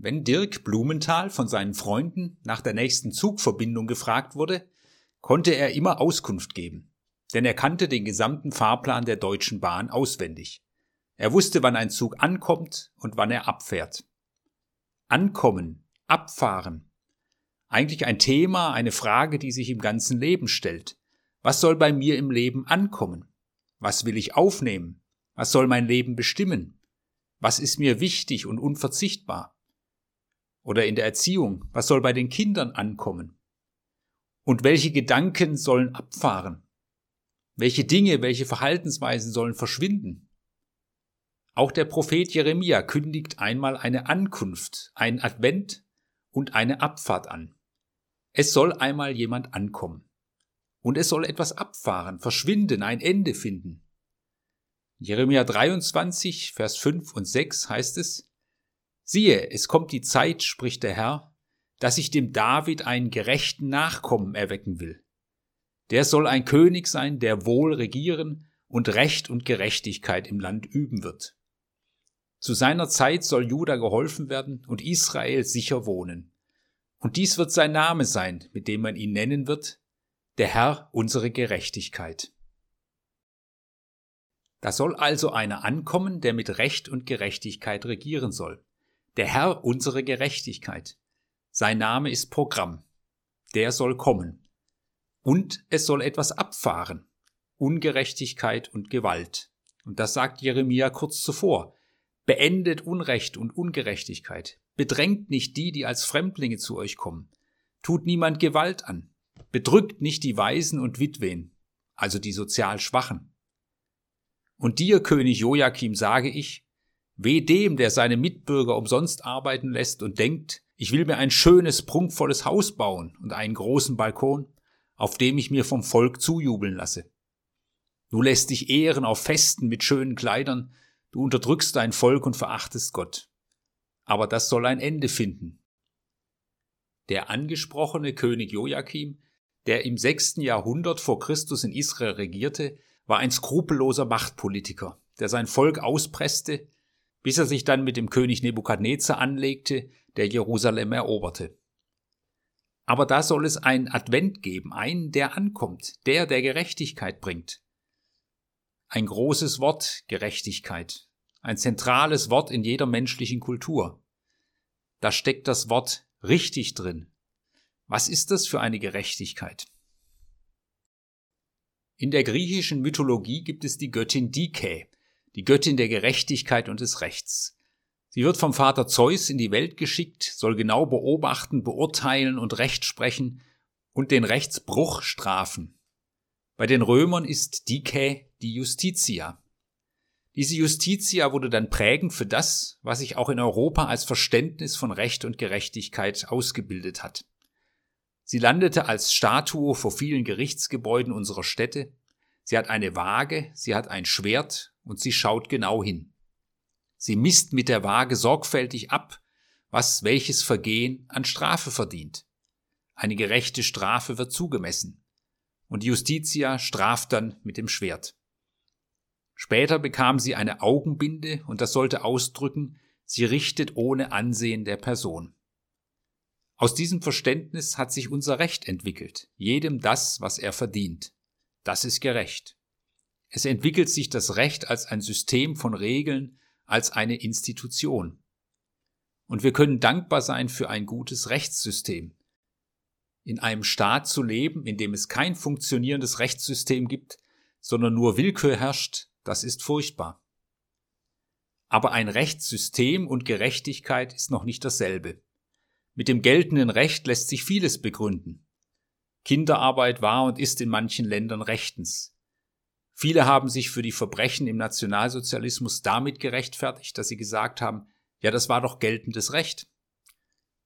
Wenn Dirk Blumenthal von seinen Freunden nach der nächsten Zugverbindung gefragt wurde, konnte er immer Auskunft geben, denn er kannte den gesamten Fahrplan der Deutschen Bahn auswendig. Er wusste, wann ein Zug ankommt und wann er abfährt. Ankommen, abfahren. Eigentlich ein Thema, eine Frage, die sich im ganzen Leben stellt. Was soll bei mir im Leben ankommen? Was will ich aufnehmen? Was soll mein Leben bestimmen? Was ist mir wichtig und unverzichtbar? Oder in der Erziehung, was soll bei den Kindern ankommen? Und welche Gedanken sollen abfahren? Welche Dinge, welche Verhaltensweisen sollen verschwinden? Auch der Prophet Jeremia kündigt einmal eine Ankunft, ein Advent und eine Abfahrt an. Es soll einmal jemand ankommen. Und es soll etwas abfahren, verschwinden, ein Ende finden. Jeremia 23, Vers 5 und 6 heißt es, Siehe, es kommt die Zeit, spricht der Herr, dass ich dem David einen gerechten Nachkommen erwecken will. Der soll ein König sein, der wohl regieren und Recht und Gerechtigkeit im Land üben wird. Zu seiner Zeit soll Juda geholfen werden und Israel sicher wohnen. Und dies wird sein Name sein, mit dem man ihn nennen wird, der Herr unsere Gerechtigkeit. Da soll also einer ankommen, der mit Recht und Gerechtigkeit regieren soll. Der Herr unsere Gerechtigkeit. Sein Name ist Programm. Der soll kommen. Und es soll etwas abfahren. Ungerechtigkeit und Gewalt. Und das sagt Jeremia kurz zuvor. Beendet Unrecht und Ungerechtigkeit. Bedrängt nicht die, die als Fremdlinge zu euch kommen. Tut niemand Gewalt an. Bedrückt nicht die Waisen und Witwen, also die sozial Schwachen. Und dir, König Joachim, sage ich, weh dem, der seine Mitbürger umsonst arbeiten lässt und denkt, ich will mir ein schönes, prunkvolles Haus bauen und einen großen Balkon, auf dem ich mir vom Volk zujubeln lasse. Du lässt dich ehren auf Festen mit schönen Kleidern, du unterdrückst dein Volk und verachtest Gott. Aber das soll ein Ende finden. Der angesprochene König Joachim der im sechsten Jahrhundert vor Christus in Israel regierte, war ein skrupelloser Machtpolitiker, der sein Volk auspresste, bis er sich dann mit dem König Nebukadnezar anlegte, der Jerusalem eroberte. Aber da soll es einen Advent geben, einen, der ankommt, der, der Gerechtigkeit bringt. Ein großes Wort Gerechtigkeit, ein zentrales Wort in jeder menschlichen Kultur. Da steckt das Wort richtig drin, was ist das für eine Gerechtigkeit? In der griechischen Mythologie gibt es die Göttin Dike, die Göttin der Gerechtigkeit und des Rechts. Sie wird vom Vater Zeus in die Welt geschickt, soll genau beobachten, beurteilen und Recht sprechen und den Rechtsbruch strafen. Bei den Römern ist Dike die Justitia. Diese Justitia wurde dann prägend für das, was sich auch in Europa als Verständnis von Recht und Gerechtigkeit ausgebildet hat. Sie landete als Statue vor vielen Gerichtsgebäuden unserer Städte. Sie hat eine Waage, sie hat ein Schwert und sie schaut genau hin. Sie misst mit der Waage sorgfältig ab, was welches Vergehen an Strafe verdient. Eine gerechte Strafe wird zugemessen. Und Justitia straft dann mit dem Schwert. Später bekam sie eine Augenbinde und das sollte ausdrücken, sie richtet ohne Ansehen der Person. Aus diesem Verständnis hat sich unser Recht entwickelt, jedem das, was er verdient. Das ist gerecht. Es entwickelt sich das Recht als ein System von Regeln, als eine Institution. Und wir können dankbar sein für ein gutes Rechtssystem. In einem Staat zu leben, in dem es kein funktionierendes Rechtssystem gibt, sondern nur Willkür herrscht, das ist furchtbar. Aber ein Rechtssystem und Gerechtigkeit ist noch nicht dasselbe. Mit dem geltenden Recht lässt sich vieles begründen. Kinderarbeit war und ist in manchen Ländern rechtens. Viele haben sich für die Verbrechen im Nationalsozialismus damit gerechtfertigt, dass sie gesagt haben, ja, das war doch geltendes Recht.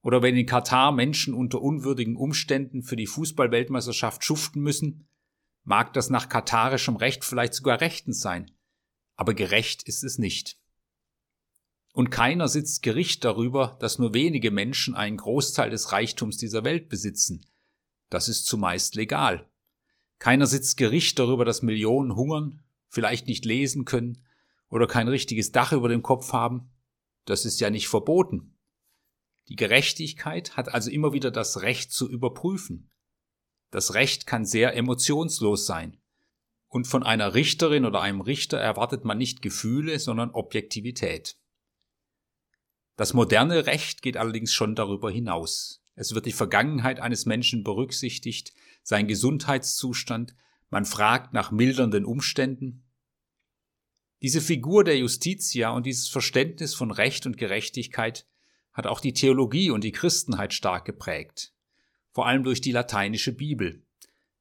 Oder wenn in Katar Menschen unter unwürdigen Umständen für die Fußballweltmeisterschaft schuften müssen, mag das nach katarischem Recht vielleicht sogar rechtens sein, aber gerecht ist es nicht. Und keiner sitzt Gericht darüber, dass nur wenige Menschen einen Großteil des Reichtums dieser Welt besitzen. Das ist zumeist legal. Keiner sitzt Gericht darüber, dass Millionen hungern, vielleicht nicht lesen können oder kein richtiges Dach über dem Kopf haben. Das ist ja nicht verboten. Die Gerechtigkeit hat also immer wieder das Recht zu überprüfen. Das Recht kann sehr emotionslos sein. Und von einer Richterin oder einem Richter erwartet man nicht Gefühle, sondern Objektivität. Das moderne Recht geht allerdings schon darüber hinaus. Es wird die Vergangenheit eines Menschen berücksichtigt, sein Gesundheitszustand, man fragt nach mildernden Umständen. Diese Figur der Justitia und dieses Verständnis von Recht und Gerechtigkeit hat auch die Theologie und die Christenheit stark geprägt, vor allem durch die lateinische Bibel,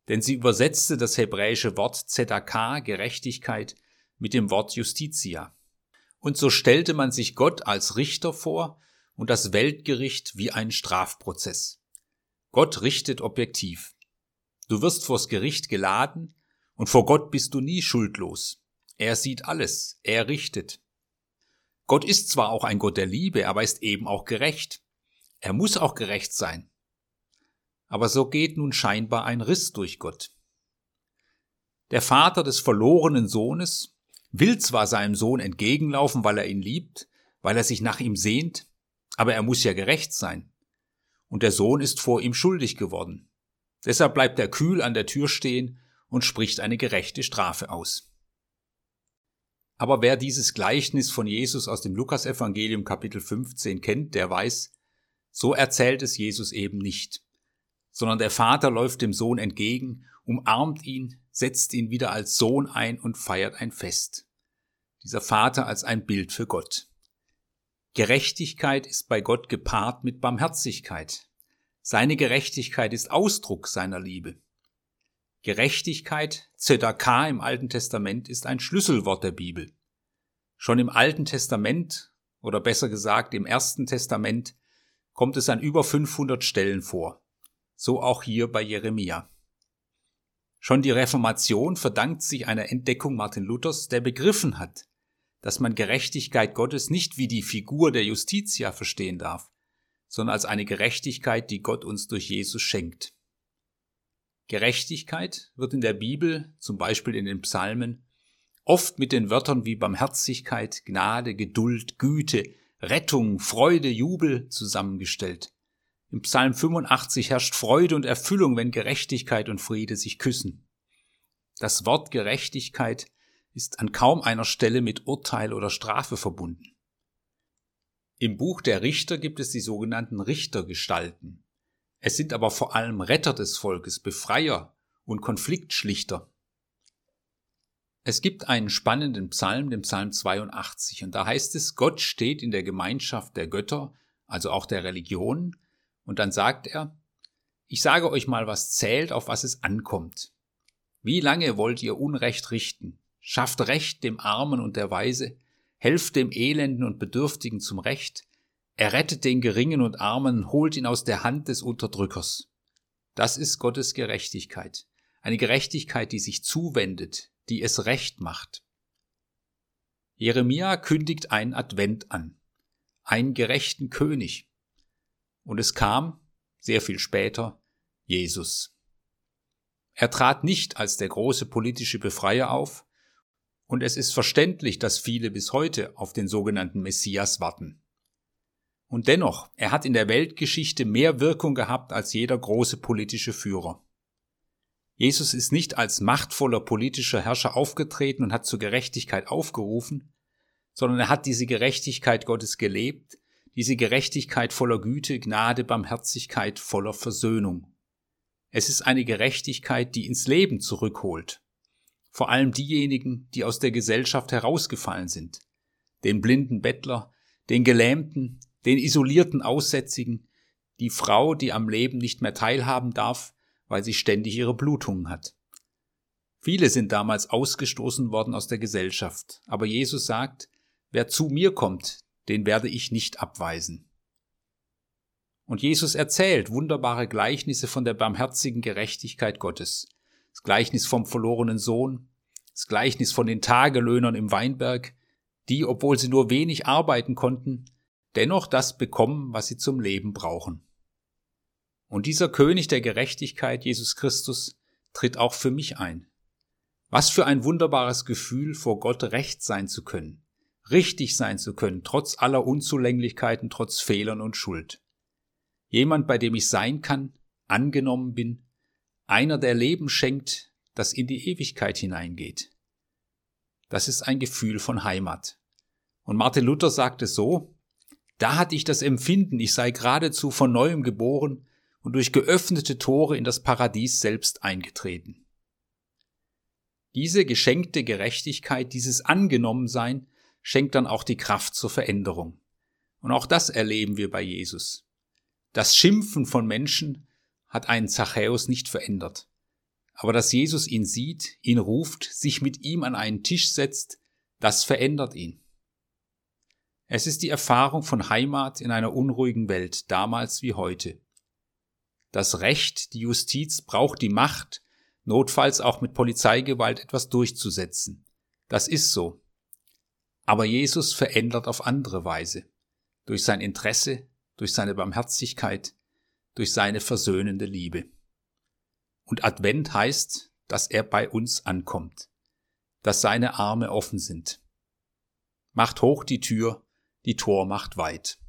denn sie übersetzte das hebräische Wort Zedakah, Gerechtigkeit, mit dem Wort Justitia. Und so stellte man sich Gott als Richter vor und das Weltgericht wie ein Strafprozess. Gott richtet objektiv. Du wirst vors Gericht geladen und vor Gott bist du nie schuldlos. Er sieht alles, er richtet. Gott ist zwar auch ein Gott der Liebe, aber ist eben auch gerecht. Er muss auch gerecht sein. Aber so geht nun scheinbar ein Riss durch Gott. Der Vater des verlorenen Sohnes will zwar seinem Sohn entgegenlaufen, weil er ihn liebt, weil er sich nach ihm sehnt, aber er muss ja gerecht sein. Und der Sohn ist vor ihm schuldig geworden. Deshalb bleibt er kühl an der Tür stehen und spricht eine gerechte Strafe aus. Aber wer dieses Gleichnis von Jesus aus dem Lukasevangelium Kapitel 15 kennt, der weiß, so erzählt es Jesus eben nicht, sondern der Vater läuft dem Sohn entgegen, umarmt ihn, setzt ihn wieder als Sohn ein und feiert ein Fest. Dieser Vater als ein Bild für Gott. Gerechtigkeit ist bei Gott gepaart mit Barmherzigkeit. Seine Gerechtigkeit ist Ausdruck seiner Liebe. Gerechtigkeit, Zedakah im Alten Testament, ist ein Schlüsselwort der Bibel. Schon im Alten Testament, oder besser gesagt im Ersten Testament, kommt es an über 500 Stellen vor. So auch hier bei Jeremia. Schon die Reformation verdankt sich einer Entdeckung Martin Luthers, der begriffen hat, dass man Gerechtigkeit Gottes nicht wie die Figur der Justitia verstehen darf, sondern als eine Gerechtigkeit, die Gott uns durch Jesus schenkt. Gerechtigkeit wird in der Bibel, zum Beispiel in den Psalmen, oft mit den Wörtern wie Barmherzigkeit, Gnade, Geduld, Güte, Rettung, Freude, Jubel zusammengestellt. Im Psalm 85 herrscht Freude und Erfüllung, wenn Gerechtigkeit und Friede sich küssen. Das Wort Gerechtigkeit ist an kaum einer Stelle mit Urteil oder Strafe verbunden. Im Buch der Richter gibt es die sogenannten Richtergestalten. Es sind aber vor allem Retter des Volkes, Befreier und Konfliktschlichter. Es gibt einen spannenden Psalm, den Psalm 82, und da heißt es, Gott steht in der Gemeinschaft der Götter, also auch der Religion, und dann sagt er, ich sage euch mal, was zählt, auf was es ankommt. Wie lange wollt ihr Unrecht richten? Schafft Recht dem Armen und der Weise, helft dem Elenden und Bedürftigen zum Recht, errettet den Geringen und Armen, holt ihn aus der Hand des Unterdrückers. Das ist Gottes Gerechtigkeit. Eine Gerechtigkeit, die sich zuwendet, die es recht macht. Jeremia kündigt einen Advent an, einen gerechten König. Und es kam, sehr viel später, Jesus. Er trat nicht als der große politische Befreier auf, und es ist verständlich, dass viele bis heute auf den sogenannten Messias warten. Und dennoch, er hat in der Weltgeschichte mehr Wirkung gehabt als jeder große politische Führer. Jesus ist nicht als machtvoller politischer Herrscher aufgetreten und hat zur Gerechtigkeit aufgerufen, sondern er hat diese Gerechtigkeit Gottes gelebt, diese Gerechtigkeit voller Güte, Gnade, Barmherzigkeit, voller Versöhnung. Es ist eine Gerechtigkeit, die ins Leben zurückholt. Vor allem diejenigen, die aus der Gesellschaft herausgefallen sind. Den blinden Bettler, den Gelähmten, den isolierten Aussätzigen, die Frau, die am Leben nicht mehr teilhaben darf, weil sie ständig ihre Blutungen hat. Viele sind damals ausgestoßen worden aus der Gesellschaft, aber Jesus sagt, wer zu mir kommt, den werde ich nicht abweisen. Und Jesus erzählt wunderbare Gleichnisse von der barmherzigen Gerechtigkeit Gottes. Das Gleichnis vom verlorenen Sohn, das Gleichnis von den Tagelöhnern im Weinberg, die, obwohl sie nur wenig arbeiten konnten, dennoch das bekommen, was sie zum Leben brauchen. Und dieser König der Gerechtigkeit, Jesus Christus, tritt auch für mich ein. Was für ein wunderbares Gefühl, vor Gott recht sein zu können richtig sein zu können, trotz aller Unzulänglichkeiten, trotz Fehlern und Schuld. jemand, bei dem ich sein kann, angenommen bin, einer, der Leben schenkt, das in die Ewigkeit hineingeht. Das ist ein Gefühl von Heimat. Und Martin Luther sagte so, da hatte ich das Empfinden, ich sei geradezu von neuem geboren und durch geöffnete Tore in das Paradies selbst eingetreten. Diese geschenkte Gerechtigkeit, dieses Angenommensein, schenkt dann auch die Kraft zur Veränderung. Und auch das erleben wir bei Jesus. Das Schimpfen von Menschen hat einen Zachäus nicht verändert. Aber dass Jesus ihn sieht, ihn ruft, sich mit ihm an einen Tisch setzt, das verändert ihn. Es ist die Erfahrung von Heimat in einer unruhigen Welt, damals wie heute. Das Recht, die Justiz braucht die Macht, notfalls auch mit Polizeigewalt etwas durchzusetzen. Das ist so. Aber Jesus verändert auf andere Weise. Durch sein Interesse, durch seine Barmherzigkeit, durch seine versöhnende Liebe. Und Advent heißt, dass er bei uns ankommt, dass seine Arme offen sind. Macht hoch die Tür, die Tor macht weit.